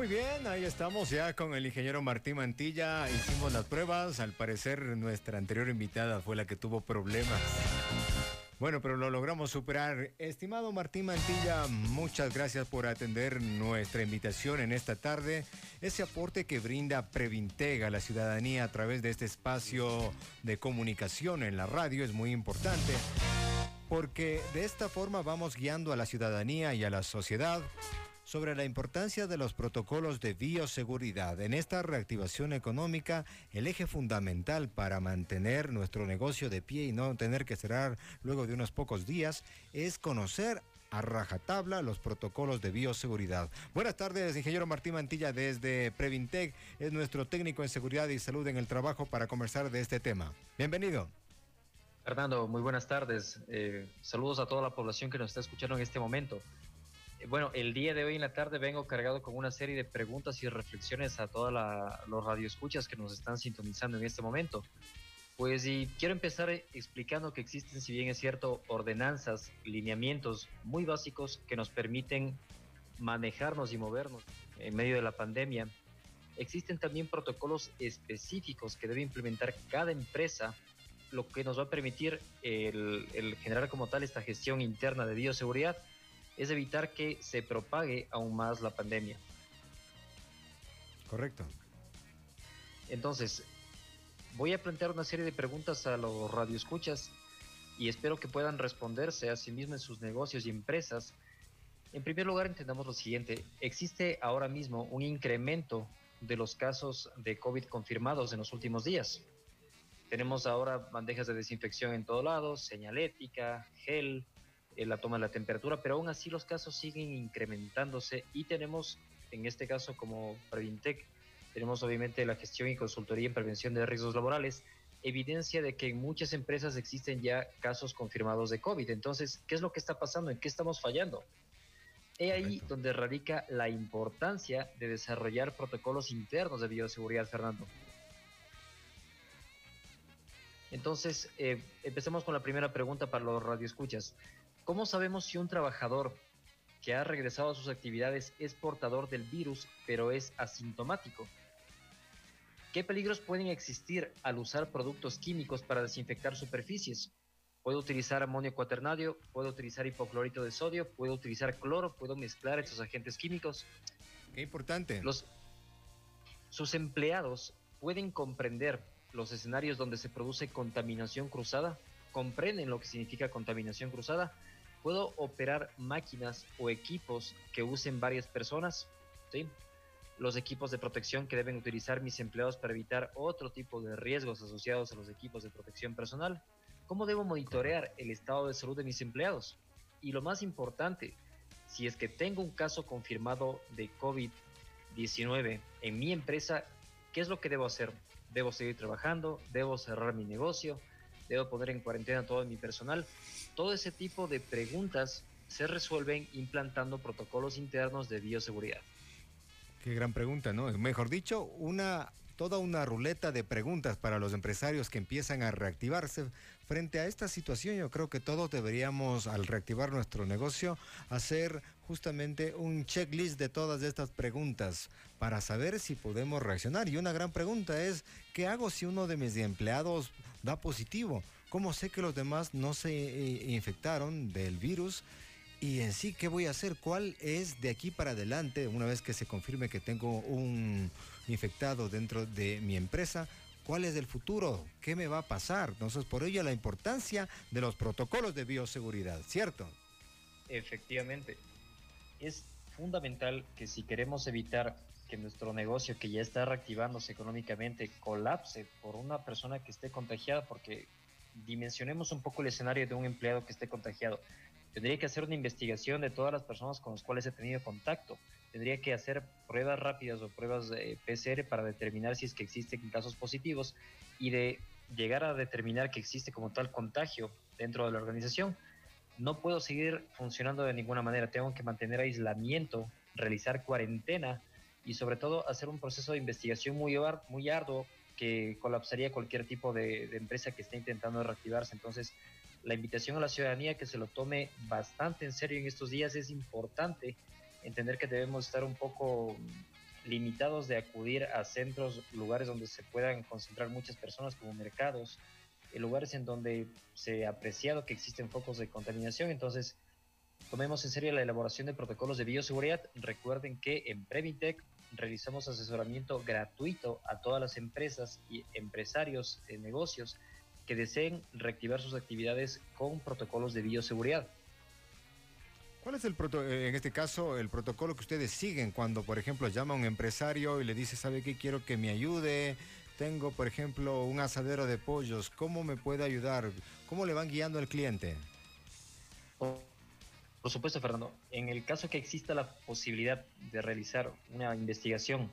Muy bien, ahí estamos ya con el ingeniero Martín Mantilla. Hicimos las pruebas. Al parecer nuestra anterior invitada fue la que tuvo problemas. Bueno, pero lo logramos superar. Estimado Martín Mantilla, muchas gracias por atender nuestra invitación en esta tarde. Ese aporte que brinda Previntega a la ciudadanía a través de este espacio de comunicación en la radio es muy importante porque de esta forma vamos guiando a la ciudadanía y a la sociedad sobre la importancia de los protocolos de bioseguridad. En esta reactivación económica, el eje fundamental para mantener nuestro negocio de pie y no tener que cerrar luego de unos pocos días es conocer a rajatabla los protocolos de bioseguridad. Buenas tardes, ingeniero Martín Mantilla desde Previntec, es nuestro técnico en seguridad y salud en el trabajo para conversar de este tema. Bienvenido. Fernando, muy buenas tardes. Eh, saludos a toda la población que nos está escuchando en este momento. Bueno, el día de hoy en la tarde vengo cargado con una serie de preguntas y reflexiones a todos los radioescuchas que nos están sintonizando en este momento. Pues quiero empezar explicando que existen, si bien es cierto, ordenanzas, lineamientos muy básicos que nos permiten manejarnos y movernos en medio de la pandemia. Existen también protocolos específicos que debe implementar cada empresa, lo que nos va a permitir el, el generar como tal esta gestión interna de bioseguridad es evitar que se propague aún más la pandemia. Correcto. Entonces, voy a plantear una serie de preguntas a los radioescuchas y espero que puedan responderse a sí mismos en sus negocios y empresas. En primer lugar, entendamos lo siguiente. Existe ahora mismo un incremento de los casos de COVID confirmados en los últimos días. Tenemos ahora bandejas de desinfección en todos lados, señalética, gel, la toma de la temperatura, pero aún así los casos siguen incrementándose y tenemos, en este caso como Previntec, tenemos obviamente la gestión y consultoría en prevención de riesgos laborales, evidencia de que en muchas empresas existen ya casos confirmados de COVID. Entonces, ¿qué es lo que está pasando? ¿En qué estamos fallando? He ahí donde radica la importancia de desarrollar protocolos internos de bioseguridad, Fernando. Entonces, eh, empecemos con la primera pregunta para los radioescuchas. ¿Cómo sabemos si un trabajador que ha regresado a sus actividades es portador del virus pero es asintomático? ¿Qué peligros pueden existir al usar productos químicos para desinfectar superficies? Puedo utilizar amonio cuaternario, puedo utilizar hipoclorito de sodio, puedo utilizar cloro, puedo mezclar estos agentes químicos. Qué importante. Los, sus empleados pueden comprender los escenarios donde se produce contaminación cruzada, comprenden lo que significa contaminación cruzada, puedo operar máquinas o equipos que usen varias personas, ¿sí? los equipos de protección que deben utilizar mis empleados para evitar otro tipo de riesgos asociados a los equipos de protección personal, cómo debo monitorear el estado de salud de mis empleados y lo más importante, si es que tengo un caso confirmado de COVID-19 en mi empresa, ¿qué es lo que debo hacer? ¿Debo seguir trabajando? ¿Debo cerrar mi negocio? Debo poner en cuarentena todo mi personal. Todo ese tipo de preguntas se resuelven implantando protocolos internos de bioseguridad. Qué gran pregunta, ¿no? Mejor dicho, una toda una ruleta de preguntas para los empresarios que empiezan a reactivarse. Frente a esta situación, yo creo que todos deberíamos, al reactivar nuestro negocio, hacer justamente un checklist de todas estas preguntas para saber si podemos reaccionar. Y una gran pregunta es, ¿qué hago si uno de mis empleados da positivo? ¿Cómo sé que los demás no se eh, infectaron del virus? Y en sí, ¿qué voy a hacer? ¿Cuál es de aquí para adelante, una vez que se confirme que tengo un infectado dentro de mi empresa? ¿Cuál es el futuro? ¿Qué me va a pasar? Entonces, por ello la importancia de los protocolos de bioseguridad, ¿cierto? Efectivamente. Es fundamental que si queremos evitar que nuestro negocio, que ya está reactivándose económicamente, colapse por una persona que esté contagiada, porque dimensionemos un poco el escenario de un empleado que esté contagiado Tendría que hacer una investigación de todas las personas con las cuales he tenido contacto. Tendría que hacer pruebas rápidas o pruebas de PCR para determinar si es que existen casos positivos y de llegar a determinar que existe como tal contagio dentro de la organización. No puedo seguir funcionando de ninguna manera. Tengo que mantener aislamiento, realizar cuarentena y sobre todo hacer un proceso de investigación muy, muy arduo que colapsaría cualquier tipo de, de empresa que esté intentando reactivarse. Entonces, la invitación a la ciudadanía que se lo tome bastante en serio en estos días es importante entender que debemos estar un poco limitados de acudir a centros, lugares donde se puedan concentrar muchas personas como mercados, en lugares en donde se ha apreciado que existen focos de contaminación. Entonces, tomemos en serio la elaboración de protocolos de bioseguridad. Recuerden que en Previtec realizamos asesoramiento gratuito a todas las empresas y empresarios de negocios que deseen reactivar sus actividades con protocolos de bioseguridad. ¿Cuál es el eh, en este caso el protocolo que ustedes siguen cuando, por ejemplo, llama a un empresario y le dice, ¿sabe qué? Quiero que me ayude. Tengo, por ejemplo, un asadero de pollos. ¿Cómo me puede ayudar? ¿Cómo le van guiando al cliente? Por supuesto, Fernando. En el caso que exista la posibilidad de realizar una investigación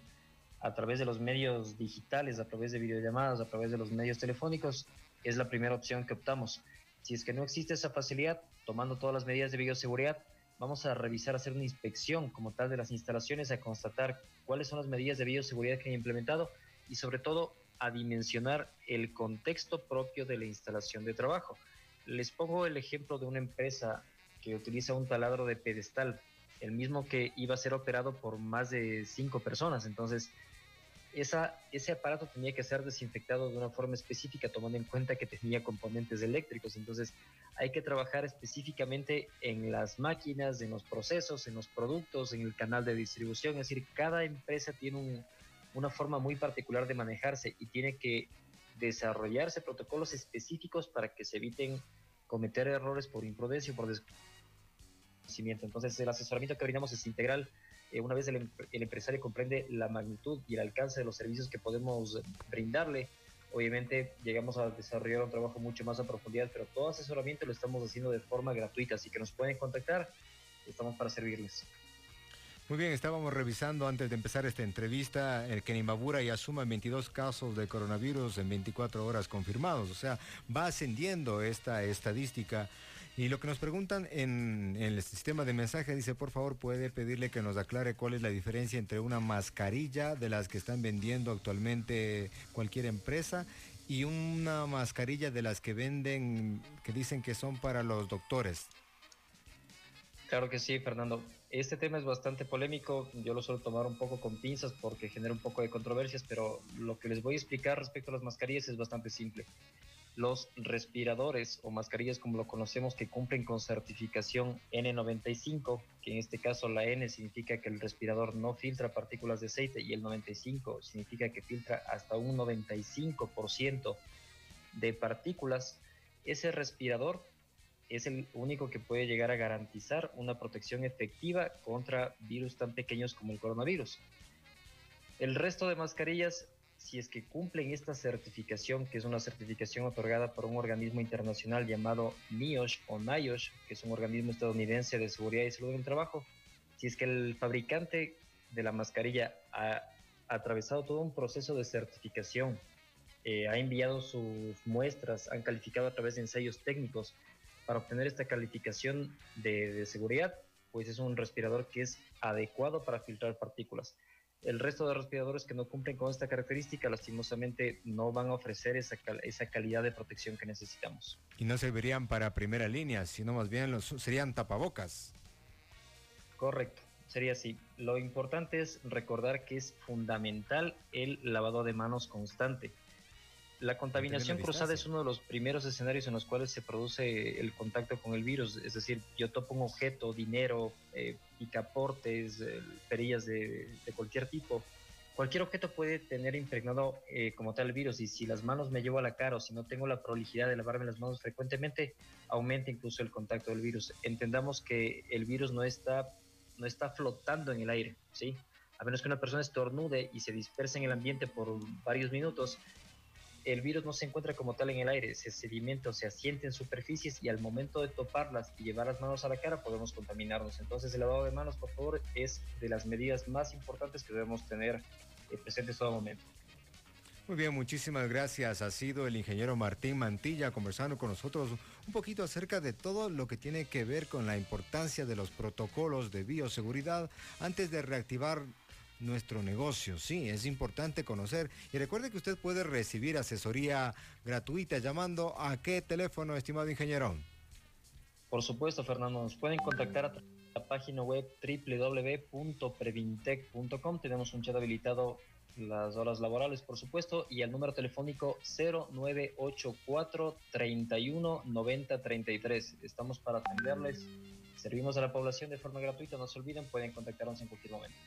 a través de los medios digitales, a través de videollamadas, a través de los medios telefónicos, es la primera opción que optamos. Si es que no existe esa facilidad, tomando todas las medidas de bioseguridad, vamos a revisar, hacer una inspección como tal de las instalaciones, a constatar cuáles son las medidas de bioseguridad que han implementado y sobre todo a dimensionar el contexto propio de la instalación de trabajo. Les pongo el ejemplo de una empresa que utiliza un taladro de pedestal, el mismo que iba a ser operado por más de cinco personas. Entonces, ese aparato tenía que ser desinfectado de una forma específica, tomando en cuenta que tenía componentes eléctricos. Entonces, hay que trabajar específicamente en las máquinas, en los procesos, en los productos, en el canal de distribución. Es decir, cada empresa tiene una forma muy particular de manejarse y tiene que desarrollarse protocolos específicos para que se eviten cometer errores por imprudencia o por desconocimiento. Entonces, el asesoramiento que brindamos es integral eh, una vez el, empresario comprende la magnitud y el alcance de los servicios que podemos brindarle, obviamente llegamos a desarrollar un trabajo mucho más a profundidad, pero todo asesoramiento lo estamos haciendo de forma gratuita, así que nos pueden contactar, estamos para servirles. Muy bien, estábamos revisando antes de empezar esta entrevista el que en ya suma 22 casos de coronavirus en 24 horas confirmados, o sea, va ascendiendo esta estadística. Y lo que nos preguntan en, el sistema de mensaje dice, por favor, puede pedirle que nos aclare cuál es la diferencia entre una mascarilla de las que están vendiendo actualmente cualquier empresa y una mascarilla de las que venden, que dicen que son para los doctores. Claro que sí, Fernando. Este tema es bastante polémico. Yo lo suelo tomar un poco con pinzas porque genera un poco de controversias, pero lo que les voy a explicar respecto a las mascarillas es bastante simple los respiradores o mascarillas como lo conocemos que cumplen con certificación N95, que en este caso la N significa que el respirador no filtra partículas de aceite y el 95 significa que filtra hasta un 95% de partículas, ese respirador es el único que puede llegar a garantizar una protección efectiva contra virus tan pequeños como el coronavirus. El resto de mascarillas si es que cumplen esta certificación, que es una certificación otorgada por un organismo internacional llamado NIOSH o NIOSH, que es un organismo estadounidense de seguridad y salud en el trabajo, si es que el fabricante de la mascarilla ha, atravesado todo un proceso de certificación, eh, ha enviado sus muestras, han calificado a través de ensayos técnicos para obtener esta calificación de, de seguridad, pues es un respirador que es adecuado para filtrar partículas. El resto de respiradores que no cumplen con esta característica, lastimosamente, no van a ofrecer esa, esa calidad de protección que necesitamos. Y no servirían para primera línea, sino más bien los, serían tapabocas. Correcto, sería así. Lo importante es recordar que es fundamental el lavado de manos constante. La contaminación cruzada es uno de los primeros escenarios en los cuales se produce el contacto con el virus. Es decir, yo topo un objeto, dinero, eh, picaportes, eh, perillas de, cualquier tipo. Cualquier objeto puede tener impregnado eh, como tal el virus y si las manos me llevo a la cara o si no tengo la prolijidad de lavarme las manos frecuentemente, aumenta incluso el contacto del virus. Entendamos que el virus no está, no está flotando en el aire, ¿sí? A menos que una persona estornude y se disperse en el ambiente por varios minutos, el virus no se encuentra como tal en el aire, se sedimenta o se asiente en superficies y al momento de toparlas y llevar las manos a la cara podemos contaminarnos. Entonces el lavado de manos, por favor, es de las medidas más importantes que debemos tener eh, presentes todo momento. Muy bien, muchísimas gracias. Ha sido el ingeniero Martín Mantilla conversando con nosotros un poquito acerca de todo lo que tiene que ver con la importancia de los protocolos de bioseguridad antes de reactivar nuestro negocio. Sí, es importante conocer. Y recuerde que usted puede recibir asesoría gratuita llamando a qué teléfono, estimado ingeniero. Por supuesto, Fernando. Nos pueden contactar a la página web www.previntec.com. Tenemos un chat habilitado las horas laborales, por supuesto, y el número telefónico 0984 31 90 33. Estamos para atenderles. Servimos a la población de forma gratuita. No se olviden, pueden contactarnos en cualquier momento.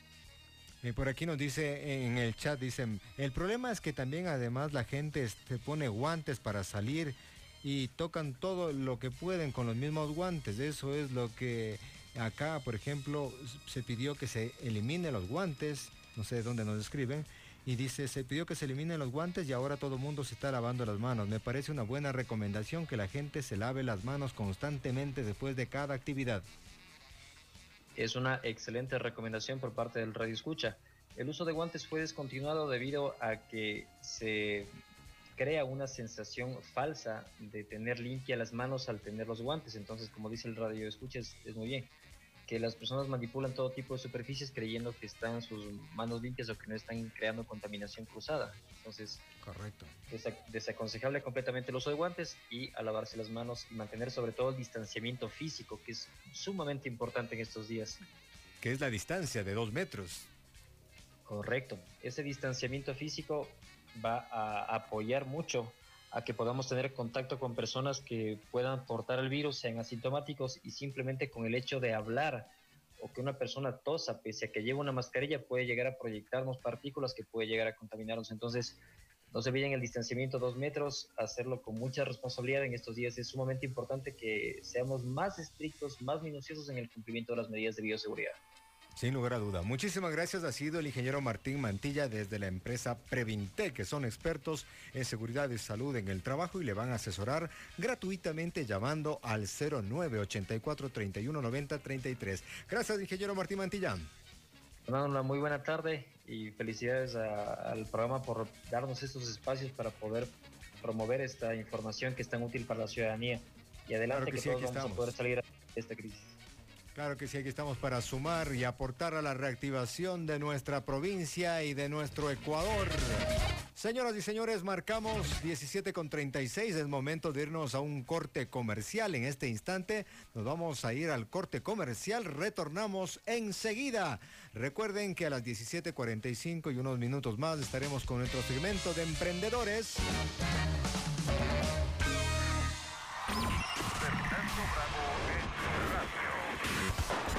Y por aquí nos dice en el chat, dicen, el problema es que también además la gente se pone guantes para salir y tocan todo lo que pueden con los mismos guantes. Eso es lo que acá, por ejemplo, se pidió que se eliminen los guantes, no sé de dónde nos escriben, y dice, se pidió que se eliminen los guantes y ahora todo el mundo se está lavando las manos. Me parece una buena recomendación que la gente se lave las manos constantemente después de cada actividad. Es una excelente recomendación por parte del Radio Escucha. El uso de guantes fue descontinuado debido a que se crea una sensación falsa de tener limpia las manos al tener los guantes. Entonces, como dice el radio escucha, es, muy bien que las personas manipulan todo tipo de superficies creyendo que están sus manos limpias o que no están creando contaminación cruzada. Entonces, correcto. desaconsejable completamente el uso de guantes y a lavarse las manos y mantener sobre todo el distanciamiento físico, que es sumamente importante en estos días. Que es la distancia de dos metros. Correcto. Ese distanciamiento físico va a apoyar mucho a que podamos tener contacto con personas que puedan portar el virus, sean asintomáticos y simplemente con el hecho de hablar o que una persona tosa, pese a que lleve una mascarilla, puede llegar a proyectarnos partículas que puede llegar a contaminarnos. Entonces, no se olviden el distanciamiento dos metros, hacerlo con mucha responsabilidad en estos días. Es sumamente importante que seamos más estrictos, más minuciosos en el cumplimiento de las medidas de bioseguridad. Sin lugar a duda. Muchísimas gracias. Ha sido el ingeniero Martín Mantilla desde la empresa Previnte, que son expertos en seguridad y salud en el trabajo y le van a asesorar gratuitamente llamando al 0984 3190 33. Gracias, ingeniero Martín Mantilla. Una muy buena tarde y felicidades al programa por darnos estos espacios para poder promover esta información que es tan útil para la ciudadanía. Y adelante que, todos vamos a poder salir de esta crisis. Claro que sí, aquí estamos para sumar y aportar a la reactivación de nuestra provincia y de nuestro Ecuador. Señoras y señores, marcamos 17 con 36. Es momento de irnos a un corte comercial. En este instante nos vamos a ir al corte comercial. Retornamos enseguida. Recuerden que a las 17.45 y unos minutos más estaremos con nuestro segmento de emprendedores.